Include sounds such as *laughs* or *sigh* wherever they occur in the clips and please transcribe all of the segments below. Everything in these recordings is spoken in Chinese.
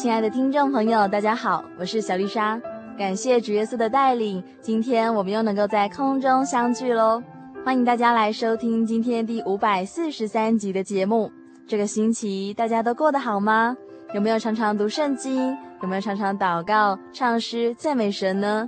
亲爱的听众朋友，大家好，我是小丽莎。感谢主耶稣的带领，今天我们又能够在空中相聚喽。欢迎大家来收听今天第五百四十三集的节目。这个星期大家都过得好吗？有没有常常读圣经？有没有常常祷告、唱诗、赞美神呢？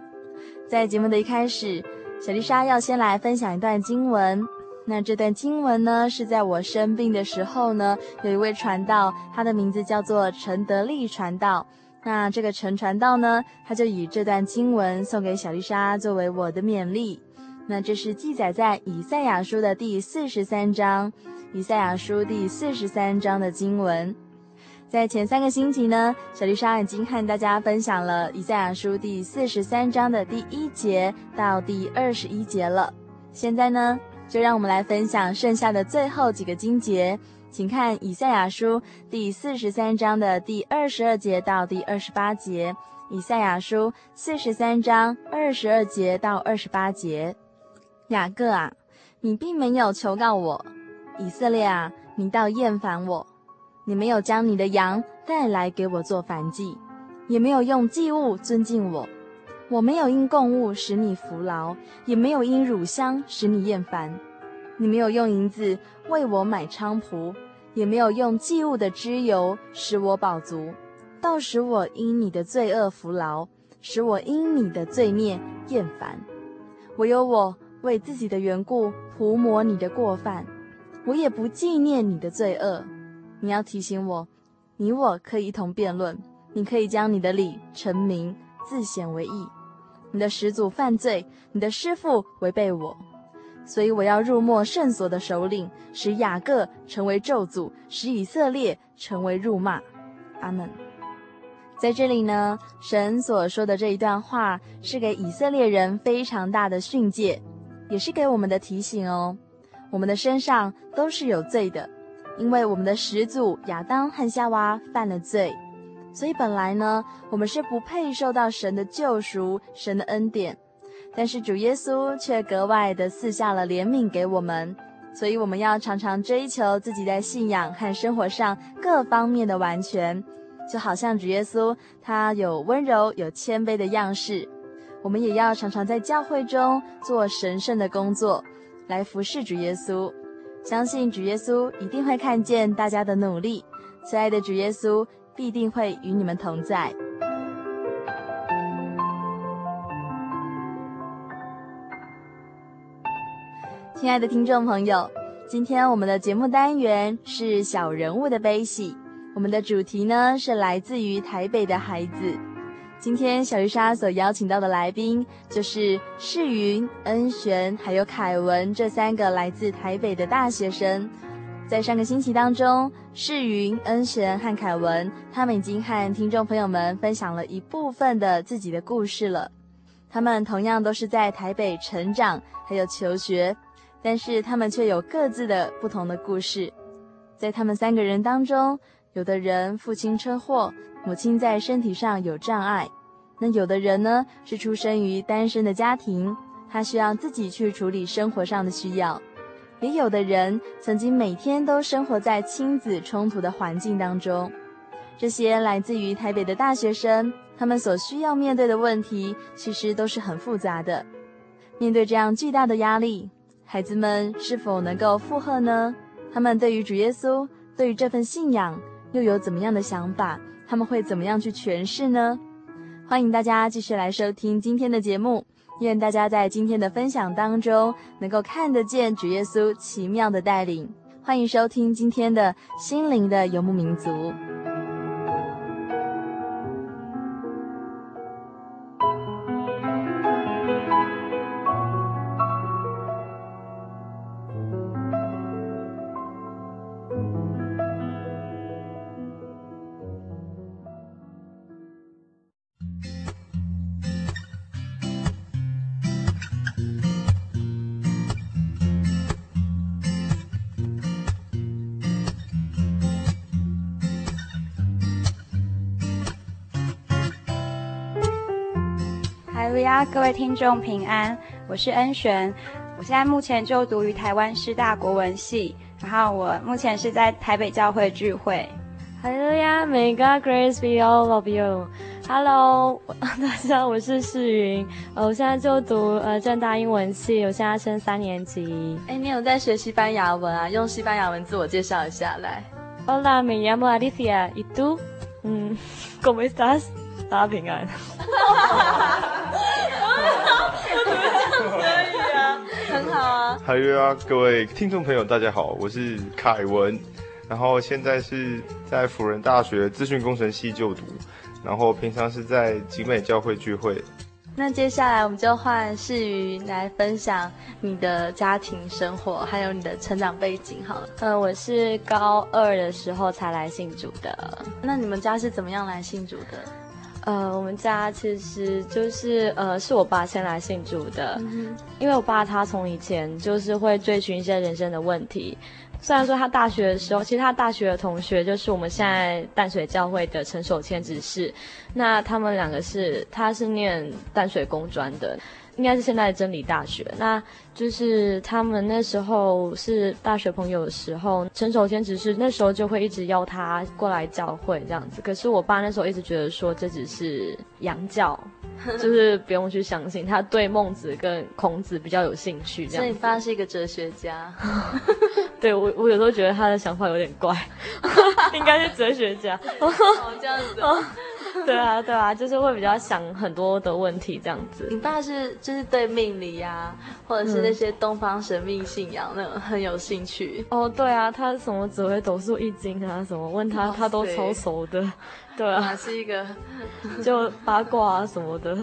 在节目的一开始，小丽莎要先来分享一段经文。那这段经文呢，是在我生病的时候呢，有一位传道，他的名字叫做陈德利传道。那这个陈传道呢，他就以这段经文送给小丽莎作为我的勉励。那这是记载在以赛亚书的第四十三章，以赛亚书第四十三章的经文。在前三个星期呢，小丽莎已经和大家分享了以赛亚书第四十三章的第一节到第二十一节了。现在呢，就让我们来分享剩下的最后几个经节，请看以赛亚书第四十三章的第二十二节到第二十八节。以赛亚书四十三章二十二节到二十八节。雅各啊，你并没有求告我；以色列啊，你倒厌烦我。你没有将你的羊带来给我做燔祭，也没有用祭物尊敬我。我没有因供物使你服劳，也没有因乳香使你厌烦。你没有用银子为我买菖蒲，也没有用祭物的脂油使我饱足，倒使我因你的罪恶服劳，使我因你的罪孽厌烦。唯有我为自己的缘故涂抹你的过犯，我也不纪念你的罪恶。你要提醒我，你我可以一同辩论，你可以将你的理陈明，自显为义。你的始祖犯罪，你的师父违背我，所以我要入没圣所的首领，使雅各成为咒诅，使以色列成为辱骂。阿门。在这里呢，神所说的这一段话是给以色列人非常大的训诫，也是给我们的提醒哦。我们的身上都是有罪的，因为我们的始祖亚当和夏娃犯了罪。所以本来呢，我们是不配受到神的救赎、神的恩典，但是主耶稣却格外的赐下了怜悯给我们。所以我们要常常追求自己在信仰和生活上各方面的完全，就好像主耶稣他有温柔、有谦卑的样式，我们也要常常在教会中做神圣的工作，来服侍主耶稣。相信主耶稣一定会看见大家的努力。亲爱的主耶稣。必定会与你们同在。亲爱的听众朋友，今天我们的节目单元是小人物的悲喜，我们的主题呢是来自于台北的孩子。今天小鱼莎所邀请到的来宾就是世云、恩璇还有凯文这三个来自台北的大学生。在上个星期当中，世云、恩璇和凯文，他们已经和听众朋友们分享了一部分的自己的故事了。他们同样都是在台北成长，还有求学，但是他们却有各自的不同的故事。在他们三个人当中，有的人父亲车祸，母亲在身体上有障碍；那有的人呢，是出生于单身的家庭，他需要自己去处理生活上的需要；也有的人曾经每天都生活在亲子冲突的环境当中。这些来自于台北的大学生，他们所需要面对的问题，其实都是很复杂的。面对这样巨大的压力，孩子们是否能够负荷呢？他们对于主耶稣，对于这份信仰，又有怎么样的想法？他们会怎么样去诠释呢？欢迎大家继续来收听今天的节目。愿大家在今天的分享当中，能够看得见主耶稣奇妙的带领。欢迎收听今天的心灵的游牧民族。各位听众平安，我是恩璇，我现在目前就读于台湾师大国文系，然后我目前是在台北教会聚会。Hallelujah，May God grace be all of you。Hello，大家好，我是世云，呃我现在就读呃政大英文系，我现在升三年级。哎，你有在学西班牙文啊？用西班牙文自我介绍一下来。Hola，me llamo Alicia，y tú？嗯，*laughs* ¿Cómo estás？大家平安。很好啊。还有啊，各位听众朋友，大家好，我是凯文，然后现在是在辅仁大学资讯工程系就读，然后平常是在集美教会聚会。那接下来我们就换世瑜来分享你的家庭生活，还有你的成长背景好了。嗯，我是高二的时候才来信主的。那你们家是怎么样来信主的？呃，我们家其实就是呃，是我爸先来信主的，嗯、因为我爸他从以前就是会追寻一些人生的问题。虽然说他大学的时候，其实他大学的同学就是我们现在淡水教会的陈守谦执事，那他们两个是，他是念淡水工专的。应该是现在的真理大学，那就是他们那时候是大学朋友的时候，陈守谦只是那时候就会一直邀他过来教会这样子。可是我爸那时候一直觉得说这只是洋教，*laughs* 就是不用去相信。他对孟子跟孔子比较有兴趣，这样。所以你爸是一个哲学家？对，我我有时候觉得他的想法有点怪，*laughs* 应该是哲学家。哦，这样子。*laughs* 对啊，对啊，就是会比较想很多的问题这样子。你爸是就是对命理呀、啊，或者是那些东方神秘信仰那种很有兴趣。哦，对啊，他什么紫微斗数易经啊，什么问他他都超熟的。对啊，是一个 *laughs* 就八卦啊什么的。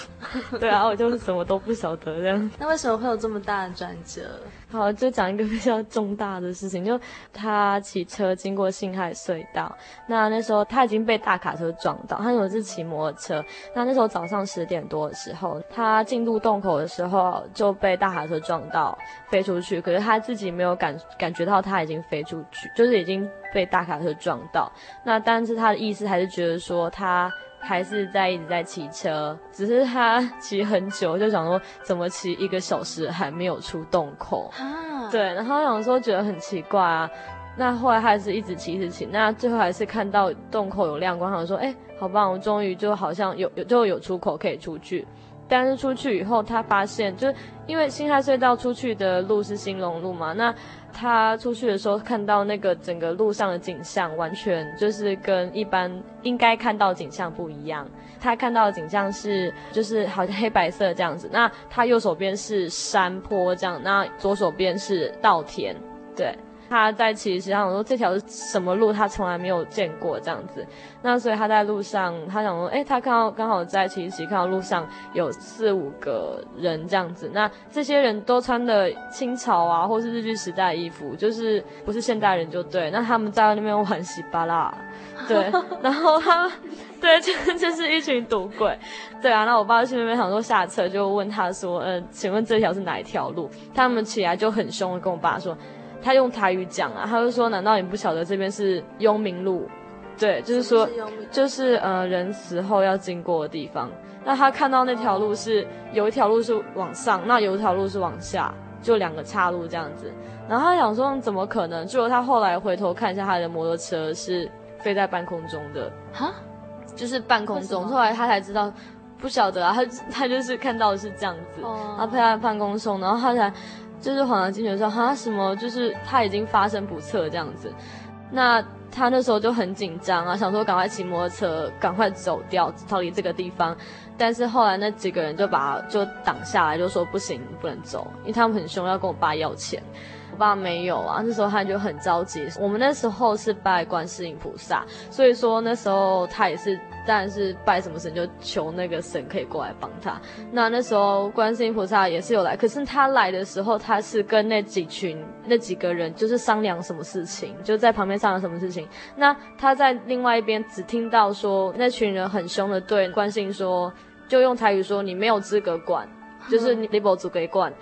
*laughs* 对啊，我就是什么都不晓得这样。那为什么会有这么大的转折？好，就讲一个比较重大的事情，就他骑车经过辛亥隧道，那那时候他已经被大卡车撞到，他有一次骑摩托车，那那时候早上十点多的时候，他进入洞口的时候就被大卡车撞到飞出去，可是他自己没有感感觉到他已经飞出去，就是已经被大卡车撞到，那但是他的意思还是觉得说他。还是在一直在骑车，只是他 *laughs* 骑很久，就想说怎么骑一个小时还没有出洞口。啊，对，然后想说觉得很奇怪啊。那后来还是一直骑一直骑，那最后还是看到洞口有亮光，想说哎，好棒，我终于就好像有有就有出口可以出去。但是出去以后，他发现就是因为辛亥隧道出去的路是兴隆路嘛，那。他出去的时候看到那个整个路上的景象，完全就是跟一般应该看到景象不一样。他看到的景象是，就是好像黑白色这样子。那他右手边是山坡这样，那左手边是稻田，对。他在骑，实际上说这条是什么路，他从来没有见过这样子。那所以他在路上，他想说，诶，他看到刚好在骑骑，看到路上有四五个人这样子。那这些人都穿的清朝啊，或是日据时代的衣服，就是不是现代人就对。那他们在那边玩稀巴烂，对。*laughs* 然后他，对，就 *laughs* 就是一群赌鬼，对啊。那我爸去那边想说下车，就问他说，嗯、呃，请问这条是哪一条路？他们起来就很凶的跟我爸说。他用台语讲啊，他就说：“难道你不晓得这边是幽冥路？对，就是说，就是呃，人死后要经过的地方。那他看到那条路是有一条路是往上，那有一条路是往下，就两个岔路这样子。然后他想说，怎么可能？结果他后来回头看一下他的摩托车是飞在半空中的，哈，就是半空中。后来他才知道，不晓得啊，他他就是看到的是这样子，然后飞在半空中，然后他才就是恍然惊觉说，哈，什么？就是他已经发生不测这样子。那他那时候就很紧张啊，想说赶快骑摩托车，赶快走掉，逃离这个地方。但是后来那几个人就把就挡下来，就说不行，不能走，因为他们很凶，要跟我爸要钱。我爸没有啊，那时候他就很着急。我们那时候是拜观世音菩萨，所以说那时候他也是，当然是拜什么神就求那个神可以过来帮他。那那时候观世音菩萨也是有来，可是他来的时候，他是跟那几群那几个人就是商量什么事情，就在旁边商量什么事情。那他在另外一边只听到说那群人很凶的对观世音说，就用台语说你没有资格管，就是你你无资格管。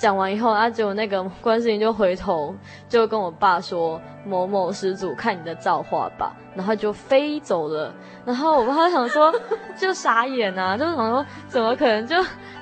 讲完以后，啊，结果那个观世音就回头就跟我爸说：“某某施主，看你的造化吧。”然后就飞走了。然后我爸想说，*laughs* 就傻眼啊，就是想说，怎么可能就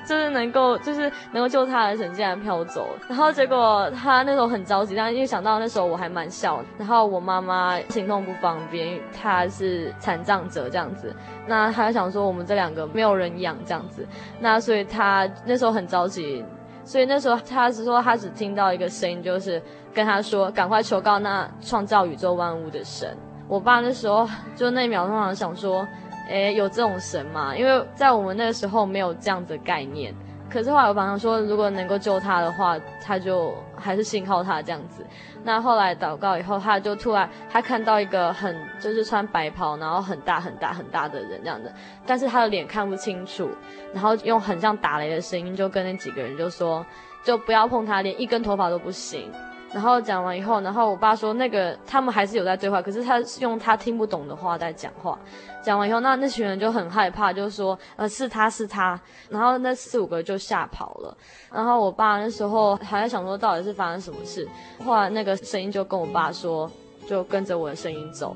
就是能够就是能够救他的神竟然飘走？然后结果他那时候很着急，但因为想到那时候我还蛮小，然后我妈妈行动不方便，她是残障者这样子，那他想说我们这两个没有人养这样子，那所以他那时候很着急。所以那时候他是说，他只听到一个声音，就是跟他说：“赶快求告那创造宇宙万物的神。”我爸那时候就那一秒钟想说：“诶，有这种神吗？”因为在我们那个时候没有这样的概念。可是后来我爸说，如果能够救他的话，他就还是信靠他这样子。那后来祷告以后，他就突然他看到一个很就是穿白袍，然后很大很大很大的人这样的，但是他的脸看不清楚，然后用很像打雷的声音就跟那几个人就说，就不要碰他，连一根头发都不行。然后讲完以后，然后我爸说那个他们还是有在对话，可是他是用他听不懂的话在讲话。讲完以后，那那群人就很害怕，就说呃是他是他，然后那四五个就吓跑了。然后我爸那时候还在想说到底是发生什么事，后来那个声音就跟我爸说，就跟着我的声音走。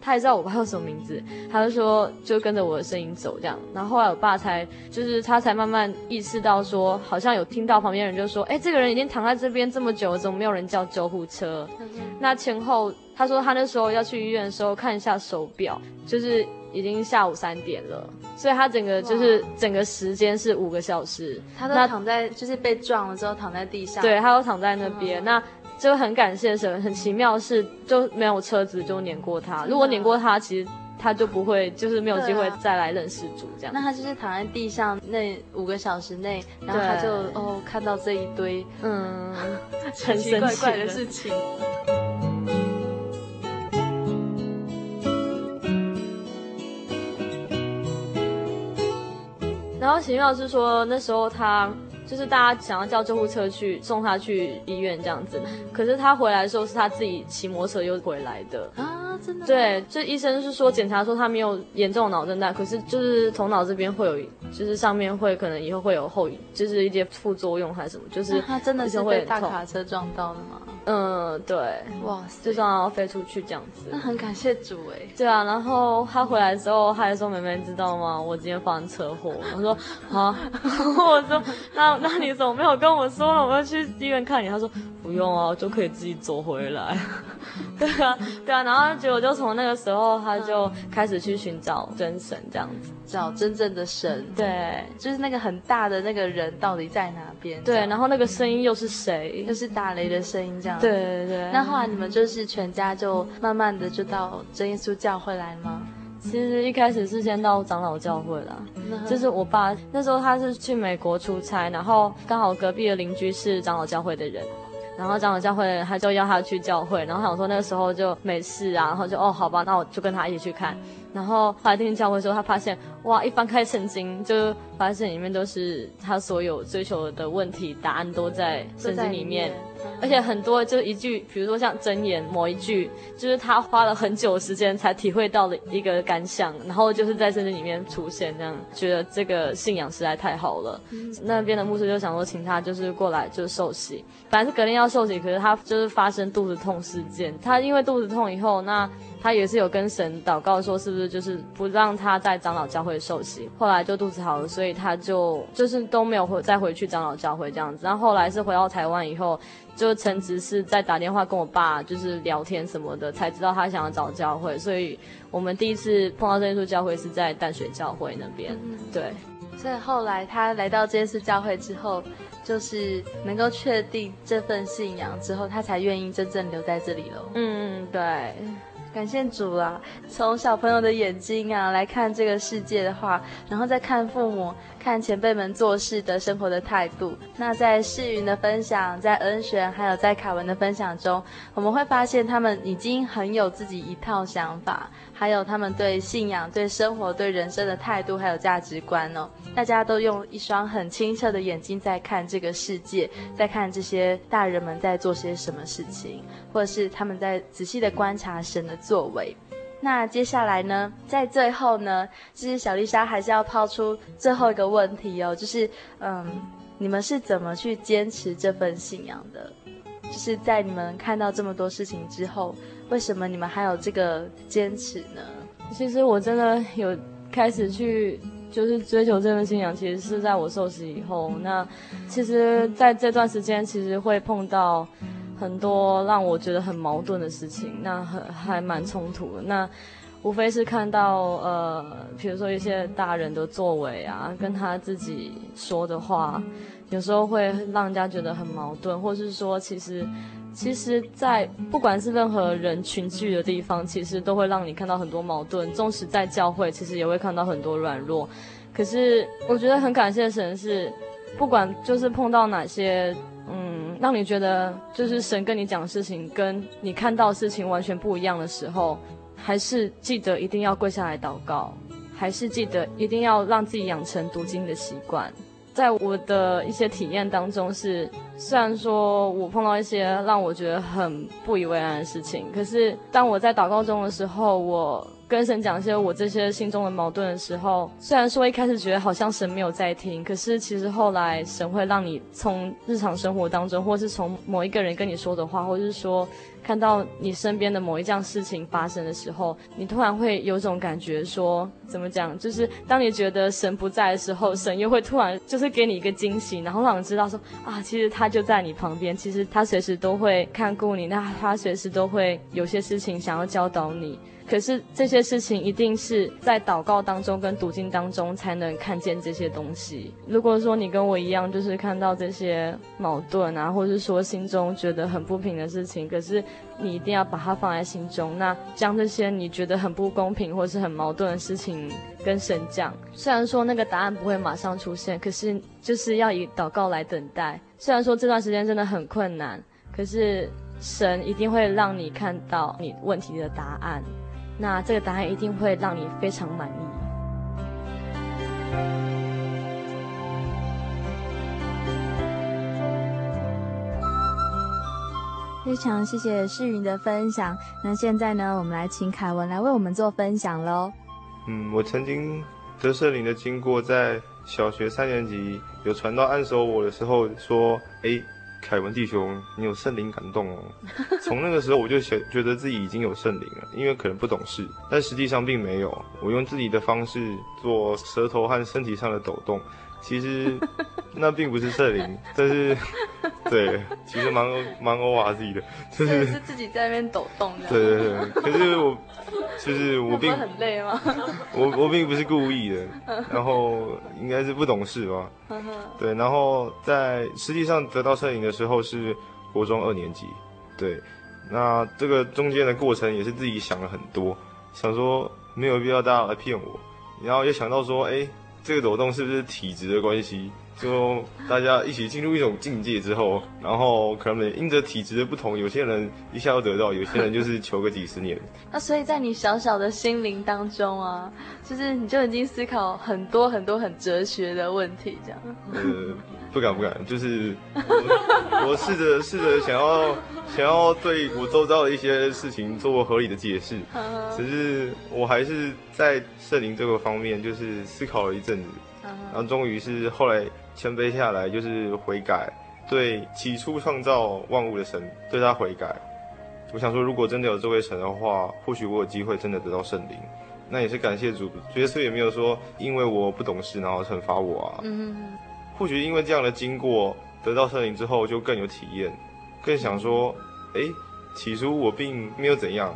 他也知道我爸叫什么名字，他就说就跟着我的声音走这样，然后后来我爸才就是他才慢慢意识到说，好像有听到旁边人就说，哎，这个人已经躺在这边这么久了，怎么没有人叫救护车？嗯、那前后他说他那时候要去医院的时候看一下手表，就是已经下午三点了，所以他整个就是整个时间是五个小时。他都躺在就是被撞了之后躺在地上，对，他都躺在那边、嗯、那。就很感谢神，很奇妙是就没有车子就碾过他。如果碾过他，其实他就不会，就是没有机会再来认识主这样。那他就是躺在地上那五个小时内，然后他就哦看到这一堆嗯 *laughs* 很奇奇怪怪的事情。然后奇妙是说那时候他。就是大家想要叫救护车去送他去医院这样子，可是他回来的时候是他自己骑摩托车又回来的啊，真的？对，这医生是说检查说他没有严重脑震荡，可是就是头脑这边会有，就是上面会可能以后会有后遗，就是一些副作用还是什么，就是他真的是被大卡车撞到的吗？嗯，对，哇，就这样飞出去这样子。那很感谢主哎。对啊，然后他回来之后，他还说：“妹妹知道吗？我今天发生车祸。”我说：“啊。*laughs* ”我说：“那那你怎么没有跟我说呢？我要去医院看你。”他说：“不用啊，就可以自己走回来。*laughs* ”对啊，对啊，然后结果就从那个时候，他就开始去寻找真神，这样子，找真正的神。对，就是那个很大的那个人到底在哪边？对，然后那个声音又是谁？又是打雷的声音，这样。对对对，那后来你们就是全家就慢慢的就到真耶稣教会来吗？其实一开始是先到长老教会啦，就是我爸那时候他是去美国出差，然后刚好隔壁的邻居是长老教会的人，然后长老教会他就要他去教会，然后想说那个时候就没事啊，然后就哦好吧，那我就跟他一起去看。然后后来进教会的时候，他发现哇，一翻开圣经，就发现里面都是他所有追求的问题答案都在圣经里面。而且很多就一句，比如说像箴言某一句，就是他花了很久时间才体会到的一个感想，然后就是在圣经里面出现，这样觉得这个信仰实在太好了。嗯、那边的牧师就想说，请他就是过来就是受洗，本来是隔天要受洗，可是他就是发生肚子痛事件，他因为肚子痛以后，那。他也是有跟神祷告说，是不是就是不让他在长老教会受洗。后来就肚子好了，所以他就就是都没有回再回去长老教会这样子。然后后来是回到台湾以后，就陈执事在打电话跟我爸就是聊天什么的，才知道他想要找教会。所以我们第一次碰到这一处教会是在淡水教会那边，对。所以后来他来到这次教会之后，就是能够确定这份信仰之后，他才愿意真正留在这里了。嗯，对。感谢主啊！从小朋友的眼睛啊来看这个世界的话，然后再看父母、看前辈们做事的生活的态度。那在世云的分享，在恩璇还有在凯文的分享中，我们会发现他们已经很有自己一套想法，还有他们对信仰、对生活、对人生的态度还有价值观哦。大家都用一双很清澈的眼睛在看这个世界，在看这些大人们在做些什么事情，或者是他们在仔细的观察神的作为，那接下来呢，在最后呢，其实小丽莎还是要抛出最后一个问题哦，就是嗯，你们是怎么去坚持这份信仰的？就是在你们看到这么多事情之后，为什么你们还有这个坚持呢？其实我真的有开始去就是追求这份信仰，其实是在我受洗以后。那其实在这段时间，其实会碰到。很多让我觉得很矛盾的事情，那很还蛮冲突的。那无非是看到呃，比如说一些大人的作为啊，跟他自己说的话，有时候会让人家觉得很矛盾，或是说其实其实，在不管是任何人群聚的地方，其实都会让你看到很多矛盾。纵使在教会，其实也会看到很多软弱。可是我觉得很感谢神是，不管就是碰到哪些。让你觉得就是神跟你讲的事情，跟你看到的事情完全不一样的时候，还是记得一定要跪下来祷告，还是记得一定要让自己养成读经的习惯。在我的一些体验当中是，虽然说我碰到一些让我觉得很不以为然的事情，可是当我在祷告中的时候，我。跟神讲一些我这些心中的矛盾的时候，虽然说一开始觉得好像神没有在听，可是其实后来神会让你从日常生活当中，或是从某一个人跟你说的话，或是说看到你身边的某一件事情发生的时候，你突然会有种感觉说，怎么讲？就是当你觉得神不在的时候，神又会突然就是给你一个惊喜，然后让你知道说啊，其实他就在你旁边，其实他随时都会看顾你，那他随时都会有些事情想要教导你。可是这些事情一定是在祷告当中跟读经当中才能看见这些东西。如果说你跟我一样，就是看到这些矛盾啊，或者是说心中觉得很不平的事情，可是你一定要把它放在心中。那将这些你觉得很不公平或是很矛盾的事情跟神讲。虽然说那个答案不会马上出现，可是就是要以祷告来等待。虽然说这段时间真的很困难，可是神一定会让你看到你问题的答案。那这个答案一定会让你非常满意。非常谢谢世云的分享。那现在呢，我们来请凯文来为我们做分享喽。嗯，我曾经得圣灵的经过，在小学三年级有传到按手我的时候说：“哎。”凯文弟兄，你有圣灵感动哦。*laughs* 从那个时候我就觉觉得自己已经有圣灵了，因为可能不懂事，但实际上并没有。我用自己的方式做舌头和身体上的抖动。其实那并不是圣灵，*laughs* 但是对，其实蛮蛮欧瓦自己的，就是是自己在那边抖动的。对对对，可是我就是我并很累吗？我 *laughs* 我并不是故意的，然后应该是不懂事吧。对，然后在实际上得到圣灵的时候是国中二年级。对，那这个中间的过程也是自己想了很多，想说没有必要大家来骗我，然后又想到说，哎。这个抖动是不是体质的关系？就大家一起进入一种境界之后，然后可能因着体质的不同，有些人一下就得到，有些人就是求个几十年。*laughs* 那所以在你小小的心灵当中啊，就是你就已经思考很多很多很哲学的问题，这样。呃，不敢不敢，就是我，*laughs* 我试着试着想要想要对我周遭的一些事情做合理的解释，只是我还是在圣灵这个方面就是思考了一阵子。然后终于是后来谦卑下来，就是悔改，对起初创造万物的神，对他悔改，我想说，如果真的有这位神的话，或许我有机会真的得到圣灵。那也是感谢主，主耶稣也没有说因为我不懂事然后惩罚我啊。嗯哼。或许因为这样的经过，得到圣灵之后就更有体验，更想说，哎，起初我并没有怎样，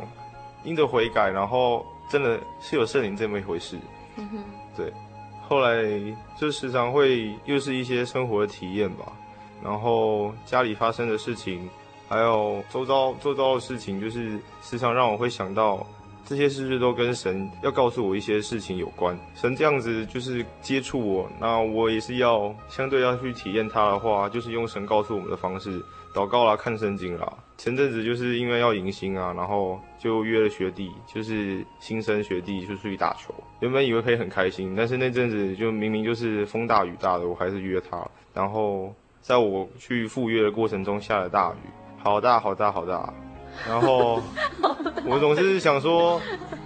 因着悔改，然后真的是有圣灵这么一回事。嗯哼。对。后来就时常会又是一些生活的体验吧，然后家里发生的事情，还有周遭周遭的事情，就是时常让我会想到。这些是不是都跟神要告诉我一些事情有关？神这样子就是接触我，那我也是要相对要去体验他的话，就是用神告诉我们的方式祷告啦、看圣经啦。前阵子就是因为要迎新啊，然后就约了学弟，就是新生学弟，就出去打球。原本以为可以很开心，但是那阵子就明明就是风大雨大的，我还是约他。然后在我去赴约的过程中下了大雨，好大好大好大。然后 *laughs* 我总是想说，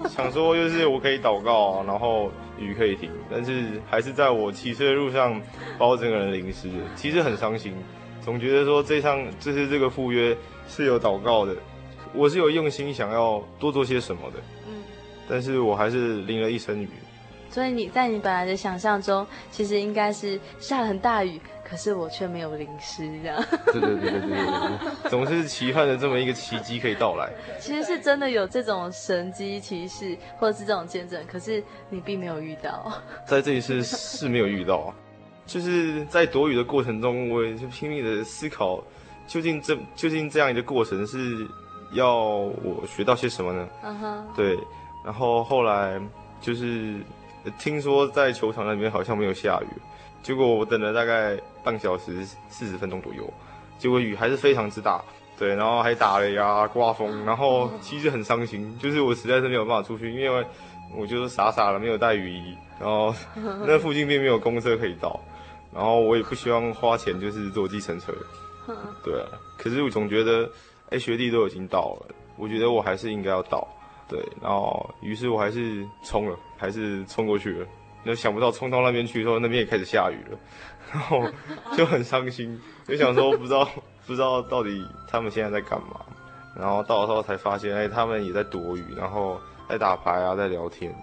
想说就是我可以祷告，然后雨可以停，但是还是在我骑车的路上把我整个人淋湿了。其实很伤心，总觉得说这趟就是这个赴约是有祷告的，我是有用心想要多做些什么的，嗯，但是我还是淋了一身雨。所以你在你本来的想象中，其实应该是下了很大雨。可是我却没有淋湿，这样。对对对对对对，总是期盼着这么一个奇迹可以到来。其实是真的有这种神机奇事，或者是这种见证，可是你并没有遇到。在这一次是没有遇到，就是在躲雨的过程中，我也就拼命的思考，究竟这究竟这样一个过程是要我学到些什么呢？嗯哼。对，然后后来就是听说在球场那边好像没有下雨。结果我等了大概半小时四十分钟左右，结果雨还是非常之大，对，然后还打雷啊、刮风，然后其实很伤心，就是我实在是没有办法出去，因为我就是傻傻的没有带雨衣，然后那附近并没有公车可以到，然后我也不希望花钱就是坐计程车，对啊，可是我总觉得，哎，学弟都已经到了，我觉得我还是应该要到，对，然后于是我还是冲了，还是冲过去了。那想不到冲到那边去的时候，那边也开始下雨了，然后就很伤心，就想说不知道不知道到底他们现在在干嘛，然后到了时候才发现，哎，他们也在躲雨，然后在打牌啊，在聊天，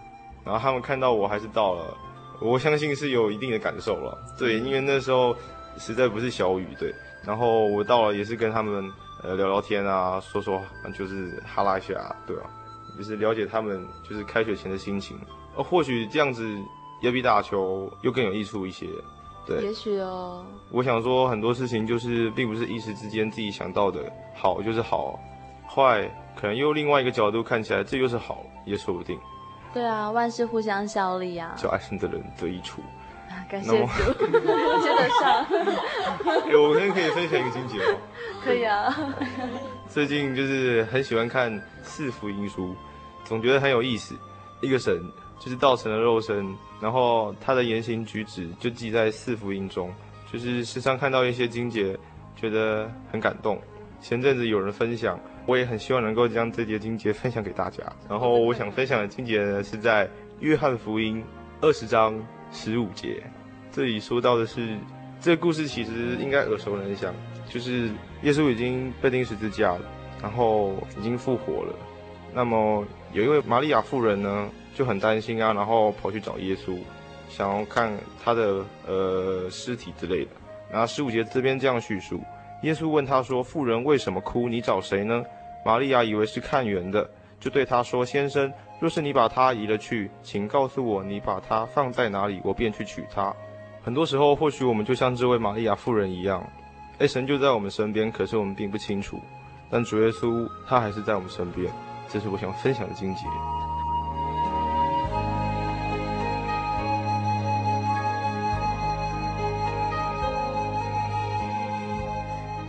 然后他们看到我还是到了，我相信是有一定的感受了，对，因为那时候实在不是小雨，对，然后我到了也是跟他们呃聊聊天啊，说说就是哈拉一下，对啊？就是了解他们就是开学前的心情，呃，或许这样子。也比打球又更有益处一些，对，也许哦。我想说很多事情就是并不是一时之间自己想到的好就是好，坏可能又另外一个角度看起来这又是好，也说不定。对啊，万事互相效力啊。叫爱生的人得益处。啊，感谢主，接得上。欸，我今天可以分享一个经节吗？可以啊。最近就是很喜欢看四福音书，总觉得很有意思。一个神。就是道成了肉身，然后他的言行举止就记在四福音中。就是时常看到一些经节，觉得很感动。前阵子有人分享，我也很希望能够将这节经节分享给大家。然后我想分享的经节呢，是在约翰福音二十章十五节。这里说到的是，这个故事其实应该耳熟能详，就是耶稣已经被钉十字架了，然后已经复活了。那么有一位玛利亚妇人呢，就很担心啊，然后跑去找耶稣，想要看他的呃尸体之类的。然后十五节这边这样叙述：耶稣问他说：“妇人为什么哭？你找谁呢？”玛利亚以为是看园的，就对他说：“先生，若是你把他移了去，请告诉我你把他放在哪里，我便去取他。”很多时候，或许我们就像这位玛利亚妇人一样，哎，神就在我们身边，可是我们并不清楚。但主耶稣他还是在我们身边，这是我想分享的经节。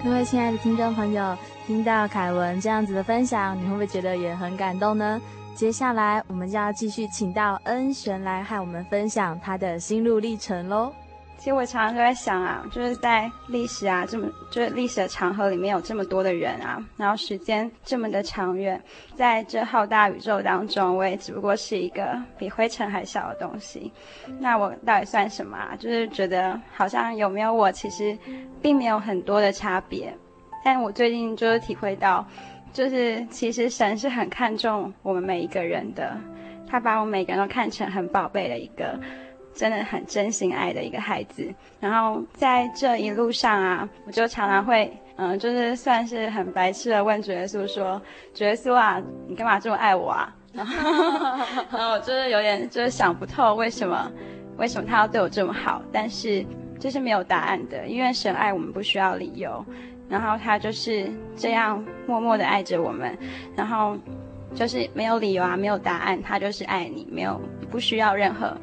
各位亲爱的听众朋友，听到凯文这样子的分享，你会不会觉得也很感动呢？接下来我们就要继续请到恩璇来和我们分享他的心路历程喽。其实我常常都在想啊，就是在历史啊，这么就是历史的长河里面有这么多的人啊，然后时间这么的长远，在这浩大宇宙当中，我也只不过是一个比灰尘还小的东西。那我到底算什么啊？就是觉得好像有没有我，其实并没有很多的差别。但我最近就是体会到，就是其实神是很看重我们每一个人的，他把我们每个人都看成很宝贝的一个，真的很真心爱的一个孩子。然后在这一路上啊，我就常常会，嗯，就是算是很白痴的问主耶稣说：“主耶稣啊，你干嘛这么爱我啊？”然后，然后我就是有点就是想不透为什么，*laughs* 为什么他要对我这么好？但是这是没有答案的，因为神爱我们不需要理由。然后他就是这样默默的爱着我们，然后就是没有理由啊，没有答案，他就是爱你，没有不需要任何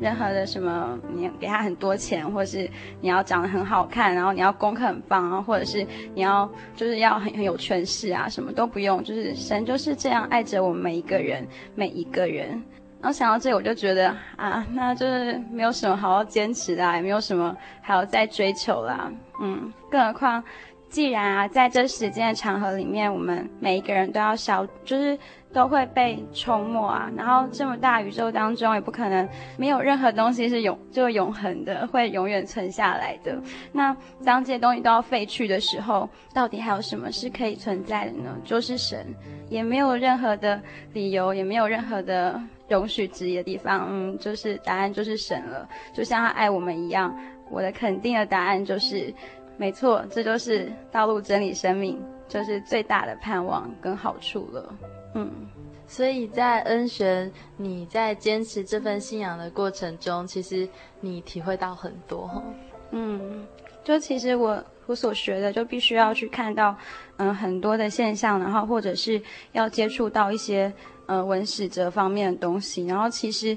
任何的什么，你给他很多钱，或者是你要长得很好看，然后你要功课很棒啊，或者是你要就是要很很有权势啊，什么都不用，就是神就是这样爱着我们每一个人，每一个人。然后想到这里，我就觉得啊，那就是没有什么好要坚持的啊，也没有什么还要再追求啦，嗯，更何况。既然啊，在这时间的长河里面，我们每一个人都要消，就是都会被冲没啊。然后这么大宇宙当中，也不可能没有任何东西是永就永恒的，会永远存下来的。*laughs* 那当这些东西都要废去的时候，到底还有什么是可以存在的呢？就是神，也没有任何的理由，也没有任何的容许质疑的地方。嗯，就是答案就是神了，就像他爱我们一样。我的肯定的答案就是。没错，这就是道路、真理、生命，就是最大的盼望跟好处了。嗯，所以在恩璇，你在坚持这份信仰的过程中，其实你体会到很多。嗯，就其实我我所学的，就必须要去看到，嗯，很多的现象，然后或者是要接触到一些，嗯，文史哲方面的东西，然后其实。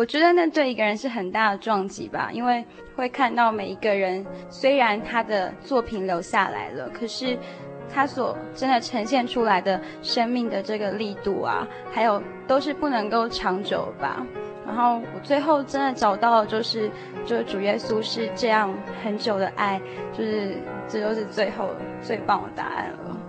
我觉得那对一个人是很大的撞击吧，因为会看到每一个人，虽然他的作品留下来了，可是他所真的呈现出来的生命的这个力度啊，还有都是不能够长久吧。然后我最后真的找到就是，就是主耶稣是这样很久的爱，就是这就是最后最棒的答案了。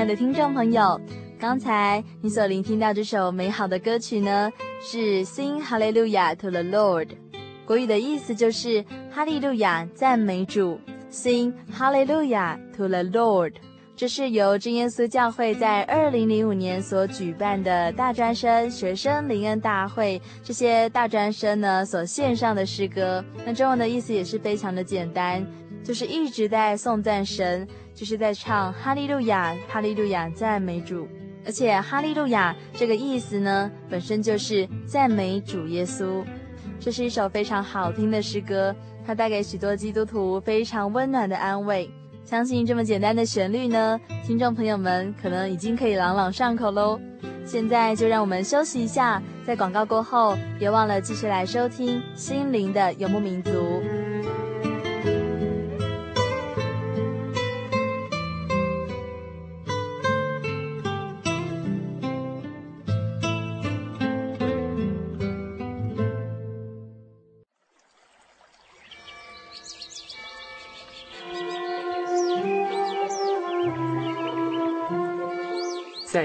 爱的听众朋友，刚才你所聆听到这首美好的歌曲呢，是 Sing Hallelujah to the Lord，国语的意思就是哈利路亚赞美主，Sing Hallelujah to the Lord。这是由真耶稣教会在二零零五年所举办的大专生学生灵恩大会，这些大专生呢所献上的诗歌。那中文的意思也是非常的简单，就是一直在颂赞神，就是在唱哈利路亚，哈利路亚，赞美主。而且哈利路亚这个意思呢，本身就是赞美主耶稣。这是一首非常好听的诗歌，它带给许多基督徒非常温暖的安慰。相信这么简单的旋律呢，听众朋友们可能已经可以朗朗上口喽。现在就让我们休息一下，在广告过后，别忘了继续来收听《心灵的游牧民族》。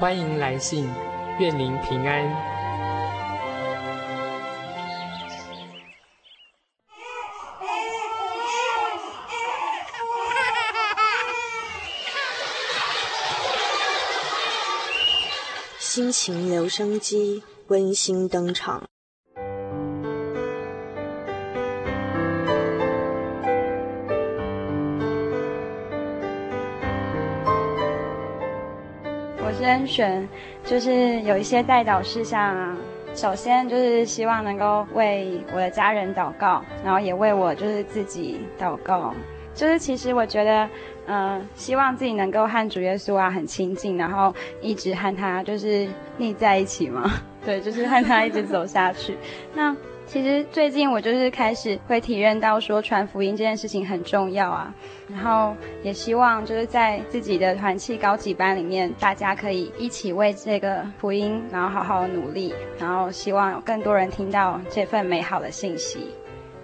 欢迎来信，愿您平安。心情留声机温馨登场。甄选就是有一些代祷事项啊，首先就是希望能够为我的家人祷告，然后也为我就是自己祷告。就是其实我觉得，嗯、希望自己能够和主耶稣啊很亲近，然后一直和他就是腻在一起嘛。*laughs* 对，就是和他一直走下去。那。其实最近我就是开始会体验到说传福音这件事情很重要啊，然后也希望就是在自己的团契高级班里面，大家可以一起为这个福音，然后好好努力，然后希望有更多人听到这份美好的信息。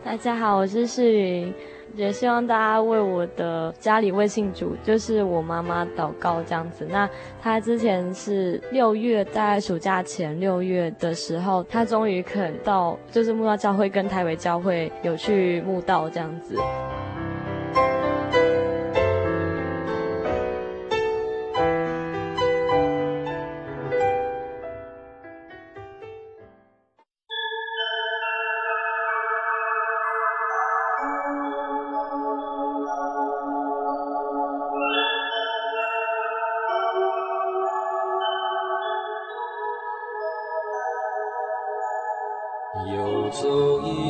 大家好，我是世云。也希望大家为我的家里为信主，就是我妈妈祷告这样子。那她之前是六月，大概暑假前六月的时候，她终于肯到，就是慕道教会跟台北教会有去慕道这样子。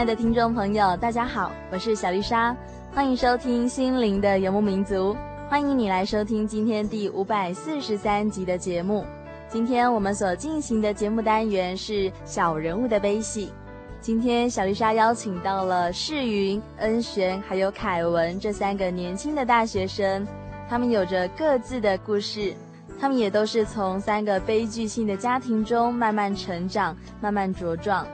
亲爱的听众朋友，大家好，我是小丽莎，欢迎收听《心灵的游牧民族》，欢迎你来收听今天第五百四十三集的节目。今天我们所进行的节目单元是小人物的悲喜。今天小丽莎邀请到了世云、恩璇还有凯文这三个年轻的大学生，他们有着各自的故事，他们也都是从三个悲剧性的家庭中慢慢成长，慢慢茁壮。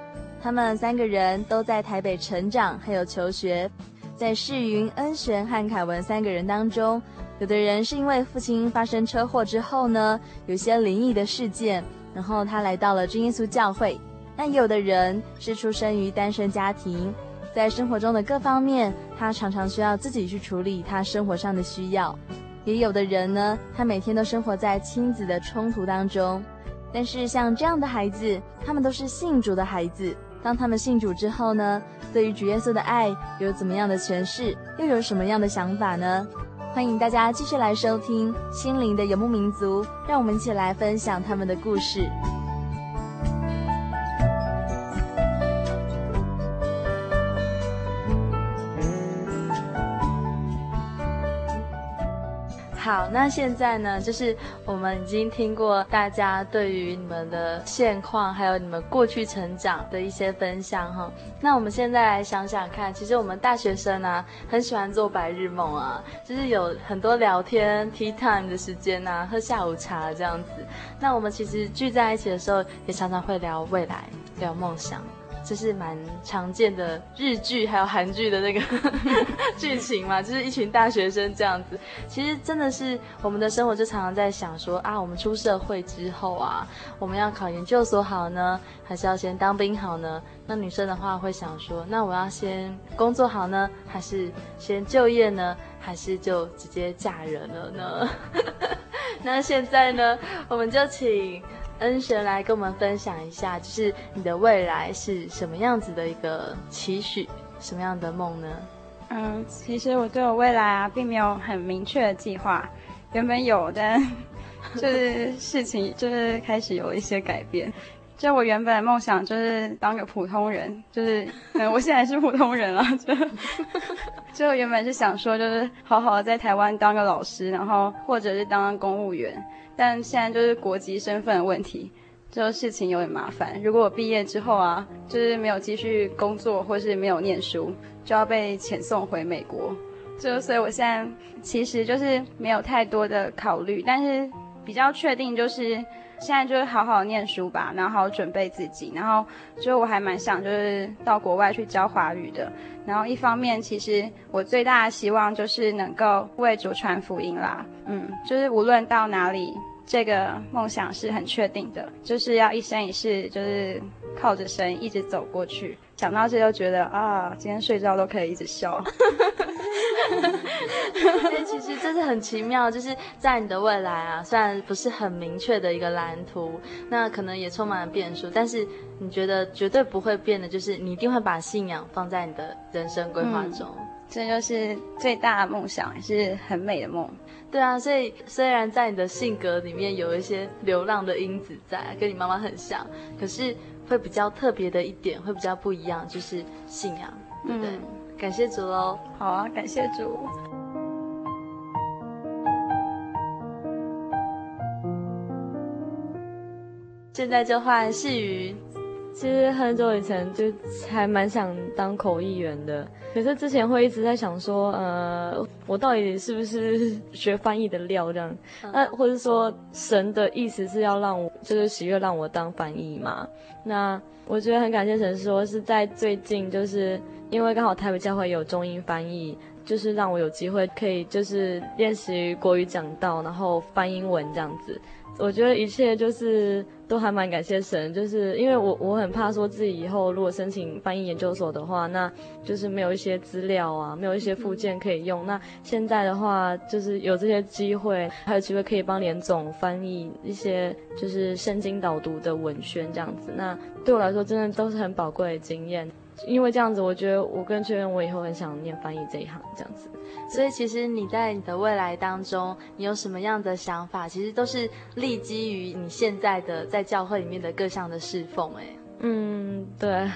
他们三个人都在台北成长，还有求学。在世云、恩璇和凯文三个人当中，有的人是因为父亲发生车祸之后呢，有些灵异的事件，然后他来到了真耶稣教会。那有的人是出生于单身家庭，在生活中的各方面，他常常需要自己去处理他生活上的需要。也有的人呢，他每天都生活在亲子的冲突当中。但是像这样的孩子，他们都是信主的孩子。当他们信主之后呢，对于主耶稣的爱有怎么样的诠释，又有什么样的想法呢？欢迎大家继续来收听《心灵的游牧民族》，让我们一起来分享他们的故事。好，那现在呢，就是我们已经听过大家对于你们的现况，还有你们过去成长的一些分享哈。那我们现在来想想看，其实我们大学生啊，很喜欢做白日梦啊，就是有很多聊天 tea time 的时间啊，喝下午茶这样子。那我们其实聚在一起的时候，也常常会聊未来，聊梦想。这是蛮常见的日剧还有韩剧的那个 *laughs* 剧情嘛，就是一群大学生这样子。其实真的是我们的生活就常常在想说啊，我们出社会之后啊，我们要考研究所好呢，还是要先当兵好呢？那女生的话会想说，那我要先工作好呢，还是先就业呢，还是就直接嫁人了呢？*laughs* 那现在呢，我们就请。恩神来跟我们分享一下，就是你的未来是什么样子的一个期许，什么样的梦呢？嗯，其实我对我未来啊，并没有很明确的计划，原本有，但 *laughs* 就是事情就是开始有一些改变。就我原本的梦想就是当个普通人，就是嗯，我现在是普通人了，就 *laughs* 就原本是想说，就是好好的在台湾当个老师，然后或者是当公务员。但现在就是国籍身份问题，这个事情有点麻烦。如果我毕业之后啊，就是没有继续工作，或是没有念书，就要被遣送回美国。就所以我现在其实就是没有太多的考虑，但是比较确定就是现在就是好好念书吧，然后好好准备自己。然后就我还蛮想就是到国外去教华语的。然后一方面，其实我最大的希望就是能够为主传福音啦。嗯，就是无论到哪里，这个梦想是很确定的，就是要一生一世，就是靠着神一直走过去。想到这就觉得啊，今天睡觉都可以一直笑。其实这是很奇妙，就是在你的未来啊，虽然不是很明确的一个蓝图，那可能也充满了变数，但是你觉得绝对不会变的，就是你一定会把信仰放在你的人生规划中。这就是最大的梦想，也是很美的梦。对啊，所以虽然在你的性格里面有一些流浪的因子在，跟你妈妈很像，可是。会比较特别的一点，会比较不一样，就是信仰，对不对？嗯、感谢主喽！好啊，感谢主。现在就换世瑜。其实很久以前就还蛮想当口译员的，可是之前会一直在想说，呃，我到底是不是学翻译的料这样？那或者说神的意思是要让我就是喜悦让我当翻译嘛？那我觉得很感谢神，说是在最近，就是因为刚好台北教会有中英翻译，就是让我有机会可以就是练习国语讲道，然后翻英文这样子。我觉得一切就是都还蛮感谢神，就是因为我我很怕说自己以后如果申请翻译研究所的话，那就是没有一些资料啊，没有一些附件可以用。那现在的话，就是有这些机会，还有机会可以帮联总翻译一些就是圣经导读的文宣这样子。那对我来说，真的都是很宝贵的经验。因为这样子，我觉得我跟确认，我以后很想念翻译这一行，这样子。所以其实你在你的未来当中，你有什么样的想法，其实都是立基于你现在的在教会里面的各项的侍奉。哎，嗯，对。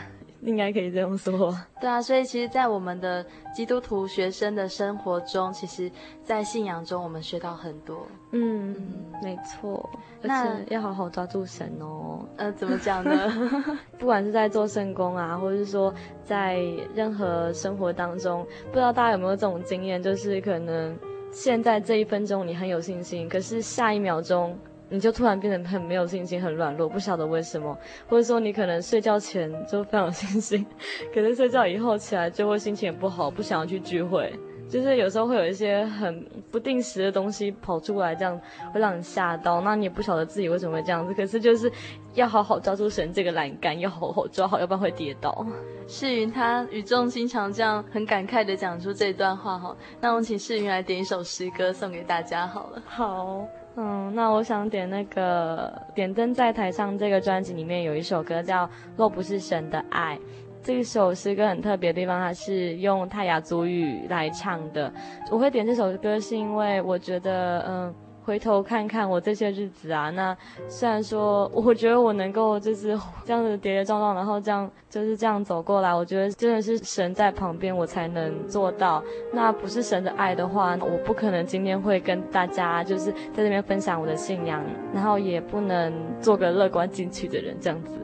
应该可以这样说。对啊，所以其实，在我们的基督徒学生的生活中，其实，在信仰中，我们学到很多。嗯，嗯没错。那而且要好好抓住神哦。呃，怎么讲呢？*laughs* 不管是在做圣工啊，或者是说在任何生活当中，不知道大家有没有这种经验，就是可能现在这一分钟你很有信心，可是下一秒钟。你就突然变得很没有信心，很软弱，不晓得为什么，或者说你可能睡觉前就非常有信心，*laughs* 可是睡觉以后起来就会心情也不好，不想要去聚会，就是有时候会有一些很不定时的东西跑出来，这样会让你吓到。那你也不晓得自己为什么会这样子，可是就是要好好抓住神这个栏杆，要好好抓好，要不然会跌倒。世云他语重心长，这样很感慨的讲出这段话哈。那我们请世云来点一首诗歌送给大家好了。好。嗯，那我想点那个《点灯在台上》这个专辑里面有一首歌叫《若不是神的爱》，这首诗歌很特别的地方，它是用泰雅族语来唱的。我会点这首歌是因为我觉得，嗯。回头看看我这些日子啊，那虽然说我觉得我能够就是这样子跌跌撞撞，然后这样就是这样走过来，我觉得真的是神在旁边，我才能做到。那不是神的爱的话，我不可能今天会跟大家就是在这边分享我的信仰，然后也不能做个乐观进取的人这样子，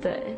对。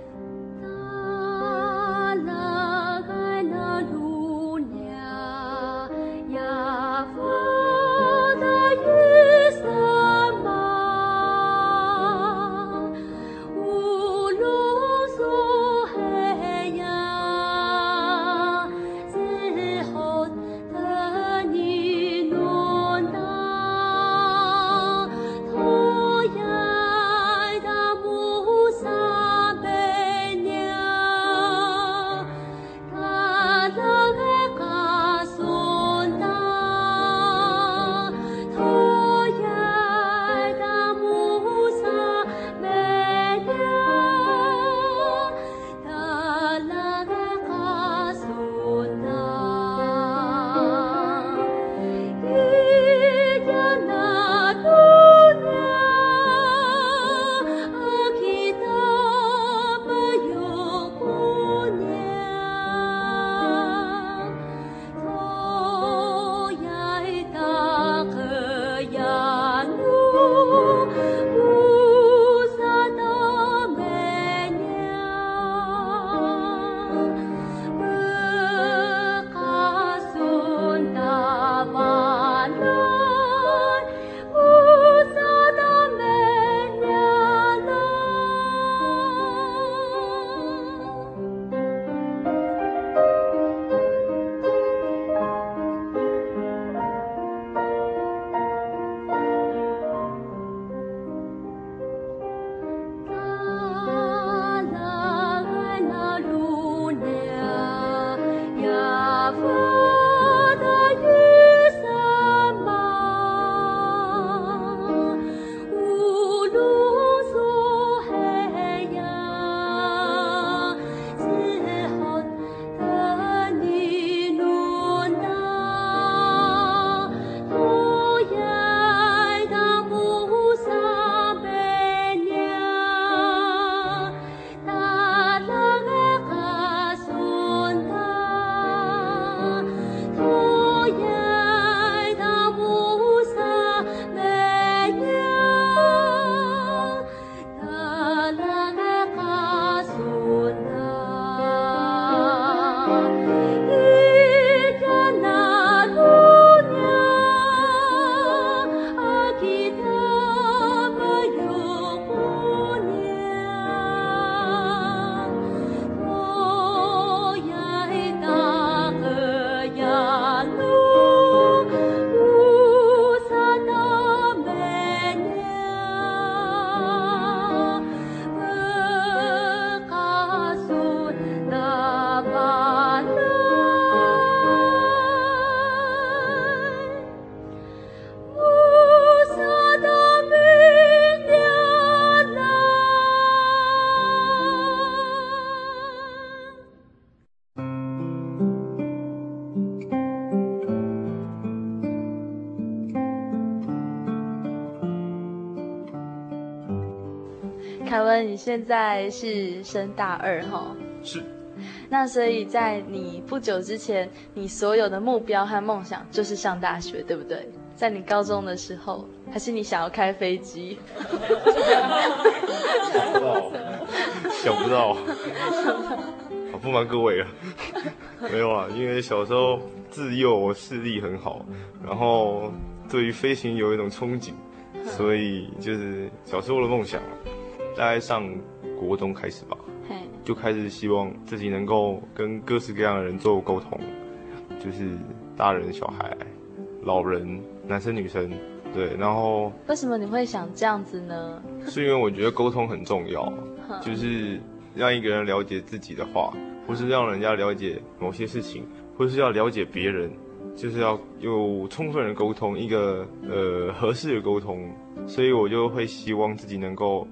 现在是升大二哈，是。那所以在你不久之前，你所有的目标和梦想就是上大学，对不对？在你高中的时候，还是你想要开飞机？想不到，想不到。好，不瞒各位啊，没有啊，因为小时候自幼视力很好，然后对于飞行有一种憧憬，所以就是小时候的梦想。大概上国中开始吧，就开始希望自己能够跟各式各样的人做沟通，就是大人、小孩、老人、男生、女生，对，然后为什么你会想这样子呢？是因为我觉得沟通很重要，*laughs* 就是让一个人了解自己的话，或是让人家了解某些事情，或是要了解别人，就是要有充分的沟通，一个呃合适的沟通，所以我就会希望自己能够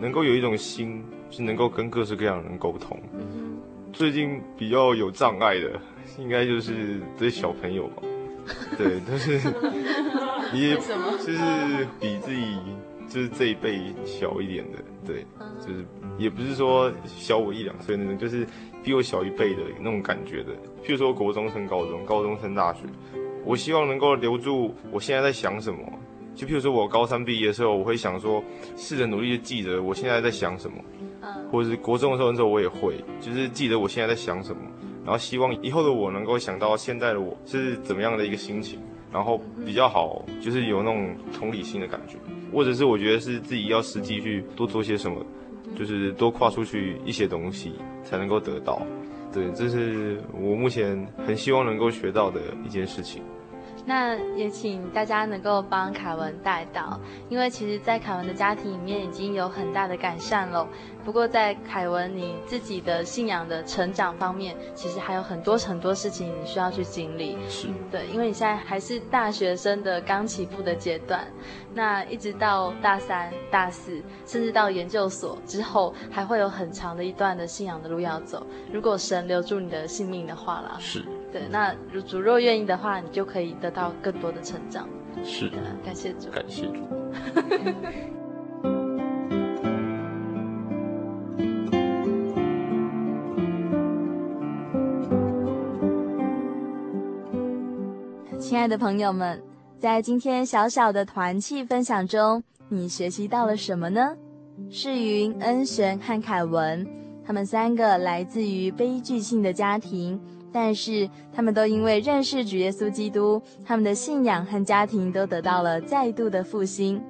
能够有一种心，是能够跟各式各样的人沟通。最近比较有障碍的，应该就是这些小朋友吧，*laughs* 对，但是 *laughs* 也就是比自己就是这一辈小一点的，对，就是也不是说小我一两岁那种，就是比我小一辈的那种感觉的。譬如说国中升高中，高中升大学，我希望能够留住我现在在想什么。就譬如说我高三毕业的时候，我会想说，试着努力的记得我现在在想什么。或者是国中的时候，那时候我也会，就是记得我现在在想什么，然后希望以后的我能够想到现在的我是怎么样的一个心情，然后比较好，就是有那种同理心的感觉，或者是我觉得是自己要实际去多做些什么，就是多跨出去一些东西才能够得到。对，这是我目前很希望能够学到的一件事情。那也请大家能够帮凯文带到，因为其实，在凯文的家庭里面已经有很大的改善了。不过，在凯文你自己的信仰的成长方面，其实还有很多很多事情你需要去经历。是对，因为你现在还是大学生的刚起步的阶段，那一直到大三、大四，甚至到研究所之后，还会有很长的一段的信仰的路要走。如果神留住你的性命的话啦，是对。那如主若愿意的话，你就可以得到更多的成长。是的，感谢主，感谢主。*laughs* 亲爱的朋友们，在今天小小的团契分享中，你学习到了什么呢？世云、恩璇和凯文，他们三个来自于悲剧性的家庭，但是他们都因为认识主耶稣基督，他们的信仰和家庭都得到了再度的复兴。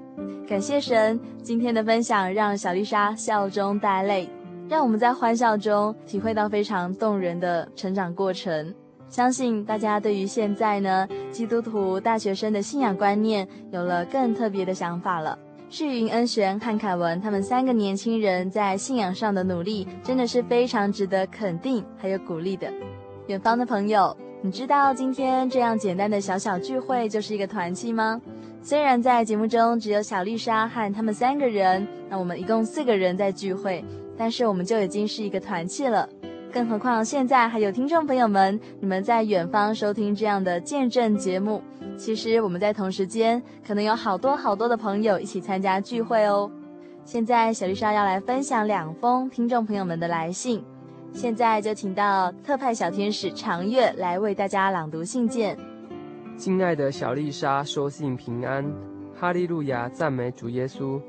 感谢神，今天的分享让小丽莎笑中带泪，让我们在欢笑中体会到非常动人的成长过程。相信大家对于现在呢，基督徒大学生的信仰观念有了更特别的想法了。世云、恩璇和凯文他们三个年轻人在信仰上的努力，真的是非常值得肯定还有鼓励的。远方的朋友，你知道今天这样简单的小小聚会就是一个团契吗？虽然在节目中只有小丽莎和他们三个人，那我们一共四个人在聚会，但是我们就已经是一个团契了。更何况现在还有听众朋友们，你们在远方收听这样的见证节目。其实我们在同时间可能有好多好多的朋友一起参加聚会哦。现在小丽莎要来分享两封听众朋友们的来信，现在就请到特派小天使长月来为大家朗读信件。亲爱的小丽莎，收信平安，哈利路亚，赞美主耶稣。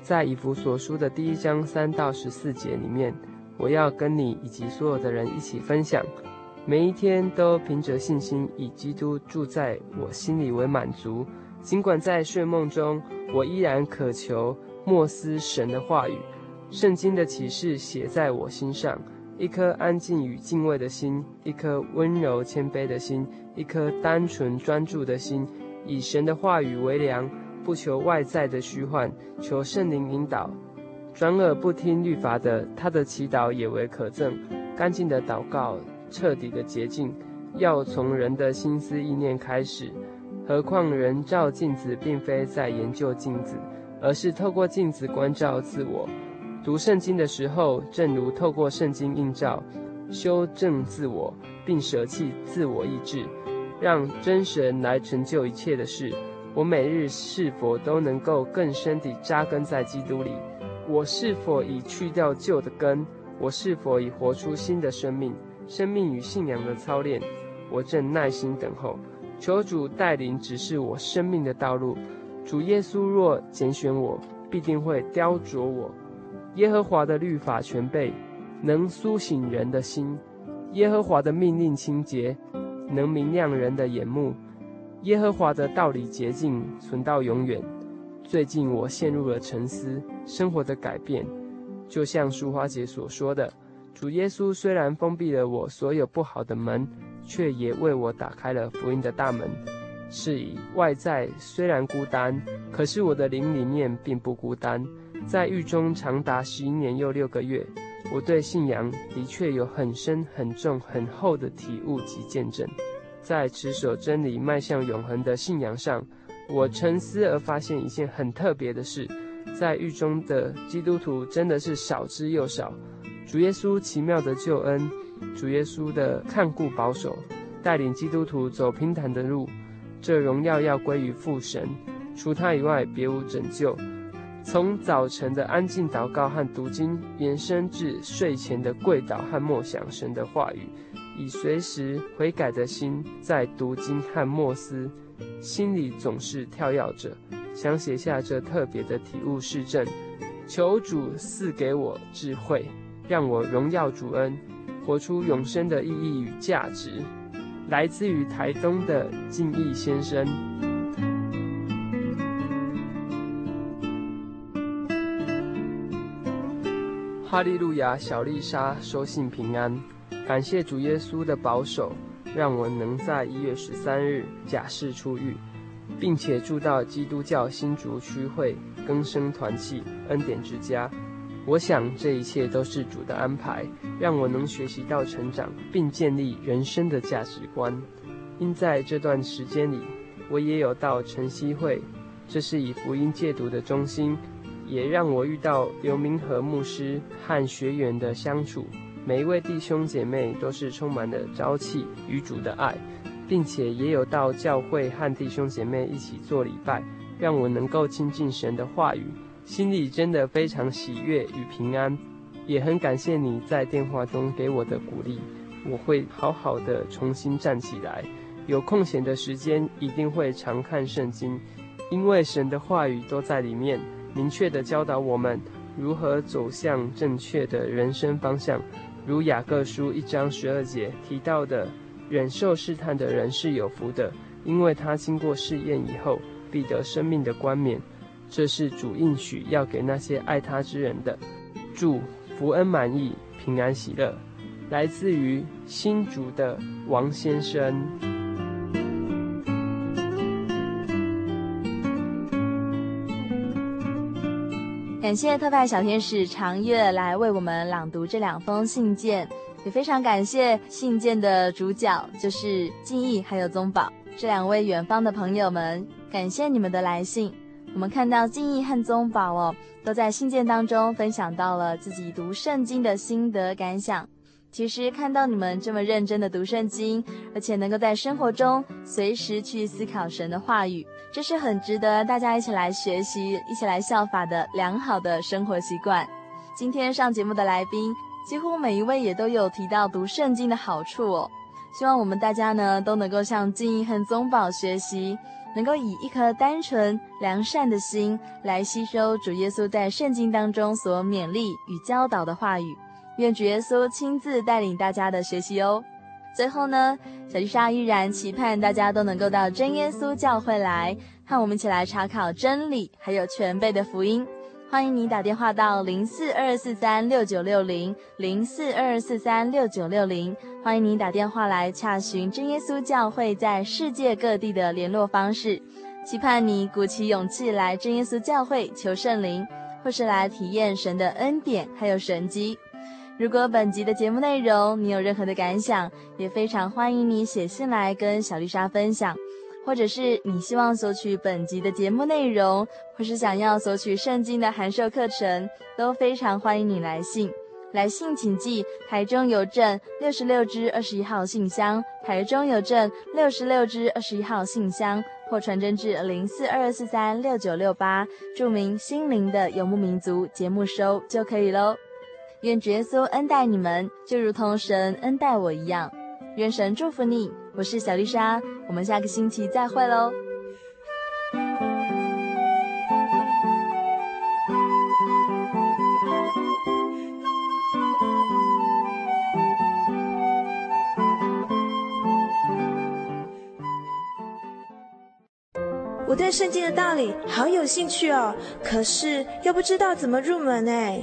在以弗所书的第一章三到十四节里面。我要跟你以及所有的人一起分享，每一天都凭着信心以基督住在我心里为满足。尽管在睡梦中，我依然渴求默思神的话语，圣经的启示写在我心上。一颗安静与敬畏的心，一颗温柔谦卑的心，一颗单纯专注的心，以神的话语为粮，不求外在的虚幻，求圣灵引导。专耳不听律法的，他的祈祷也为可憎；干净的祷告，彻底的洁净，要从人的心思意念开始。何况人照镜子，并非在研究镜子，而是透过镜子关照自我。读圣经的时候，正如透过圣经映照，修正自我，并舍弃自我意志，让真神来成就一切的事。我每日是否都能够更深地扎根在基督里？我是否已去掉旧的根？我是否已活出新的生命？生命与信仰的操练，我正耐心等候，求主带领指示我生命的道路。主耶稣若拣选我，必定会雕琢我。耶和华的律法全备，能苏醒人的心；耶和华的命令清洁，能明亮人的眼目；耶和华的道理洁净，存到永远。最近我陷入了沉思，生活的改变，就像淑花姐所说的，主耶稣虽然封闭了我所有不好的门，却也为我打开了福音的大门。是以外在虽然孤单，可是我的灵里面并不孤单。在狱中长达十一年又六个月，我对信仰的确有很深、很重、很厚的体悟及见证。在持守真理、迈向永恒的信仰上，我沉思而发现一件很特别的事：在狱中的基督徒真的是少之又少。主耶稣奇妙的救恩，主耶稣的看顾保守，带领基督徒走平坦的路。这荣耀要归于父神，除他以外别无拯救。从早晨的安静祷告和读经，延伸至睡前的跪祷和默想神的话语，以随时悔改的心在读经和默思，心里总是跳跃着，想写下这特别的体悟事证。求主赐给我智慧。让我荣耀主恩，活出永生的意义与价值。来自于台东的敬义先生。哈利路亚，小丽莎收信平安，感谢主耶稣的保守，让我能在一月十三日假释出狱，并且住到基督教新竹区会更生团契恩典之家。我想这一切都是主的安排，让我能学习到成长，并建立人生的价值观。因在这段时间里，我也有到晨曦会，这是以福音戒毒的中心，也让我遇到刘明和牧师和学员的相处。每一位弟兄姐妹都是充满了朝气与主的爱，并且也有到教会和弟兄姐妹一起做礼拜，让我能够亲近神的话语。心里真的非常喜悦与平安，也很感谢你在电话中给我的鼓励。我会好好的重新站起来，有空闲的时间一定会常看圣经，因为神的话语都在里面，明确地教导我们如何走向正确的人生方向。如雅各书一章十二节提到的，忍受试探的人是有福的，因为他经过试验以后，必得生命的冠冕。这是主应许要给那些爱他之人的。祝福恩满意，平安喜乐，来自于新竹的王先生。感谢特派小天使长月来为我们朗读这两封信件，也非常感谢信件的主角就是敬意还有宗宝这两位远方的朋友们，感谢你们的来信。我们看到敬意和宗宝哦，都在信件当中分享到了自己读圣经的心得感想。其实看到你们这么认真的读圣经，而且能够在生活中随时去思考神的话语，这是很值得大家一起来学习、一起来效法的良好的生活习惯。今天上节目的来宾，几乎每一位也都有提到读圣经的好处哦。希望我们大家呢都能够向敬义和宗保学习。能够以一颗单纯良善的心来吸收主耶稣在圣经当中所勉励与教导的话语，愿主耶稣亲自带领大家的学习哦。最后呢，小丽莎依然期盼大家都能够到真耶稣教会来，和我们一起来查考真理，还有全备的福音。欢迎你打电话到零四二四三六九六零零四二四三六九六零，欢迎你打电话来洽询真耶稣教会在世界各地的联络方式。期盼你鼓起勇气来真耶稣教会求圣灵，或是来体验神的恩典还有神迹。如果本集的节目内容你有任何的感想，也非常欢迎你写信来跟小丽莎分享。或者是你希望索取本集的节目内容，或是想要索取圣经的函授课程，都非常欢迎你来信。来信请寄台中邮政六十六支二十一号信箱，台中邮政六十六支二十一号信箱，或传真至零四二四三六九六八，注明“心灵的游牧民族”节目收就可以喽。愿主耶稣恩待你们，就如同神恩待我一样。愿神祝福你，我是小丽莎，我们下个星期再会喽。我对圣经的道理好有兴趣哦，可是又不知道怎么入门哎。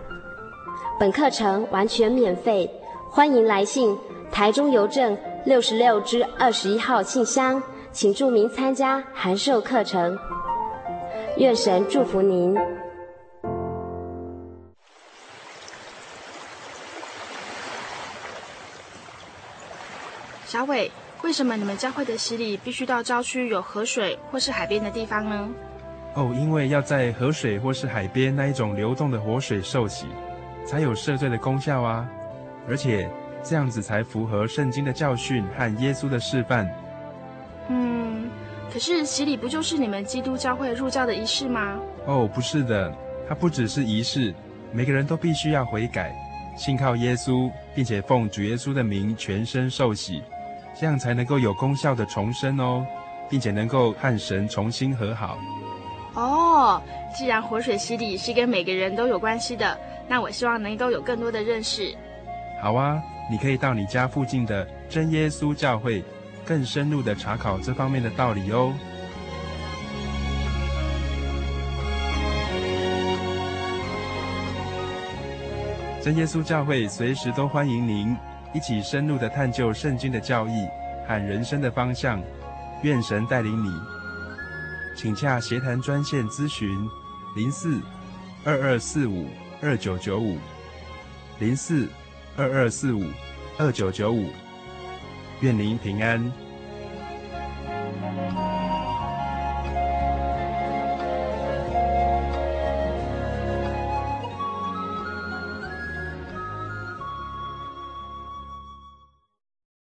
本课程完全免费，欢迎来信台中邮政六十六至二十一号信箱，请注明参加函授课程。愿神祝福您。小伟，为什么你们教会的洗礼必须到郊区有河水或是海边的地方呢？哦，因为要在河水或是海边那一种流动的活水受洗。才有赦罪的功效啊！而且这样子才符合圣经的教训和耶稣的示范。嗯，可是洗礼不就是你们基督教会入教的仪式吗？哦，不是的，它不只是仪式，每个人都必须要悔改，信靠耶稣，并且奉主耶稣的名全身受洗，这样才能够有功效的重生哦，并且能够和神重新和好。哦，既然活水洗礼是跟每个人都有关系的。那我希望能够有更多的认识。好啊，你可以到你家附近的真耶稣教会，更深入的查考这方面的道理哦。真耶稣教会随时都欢迎您一起深入的探究圣经的教义和人生的方向。愿神带领你，请洽协谈专线咨询零四二二四五。二九九五零四二二四五二九九五，愿您平安。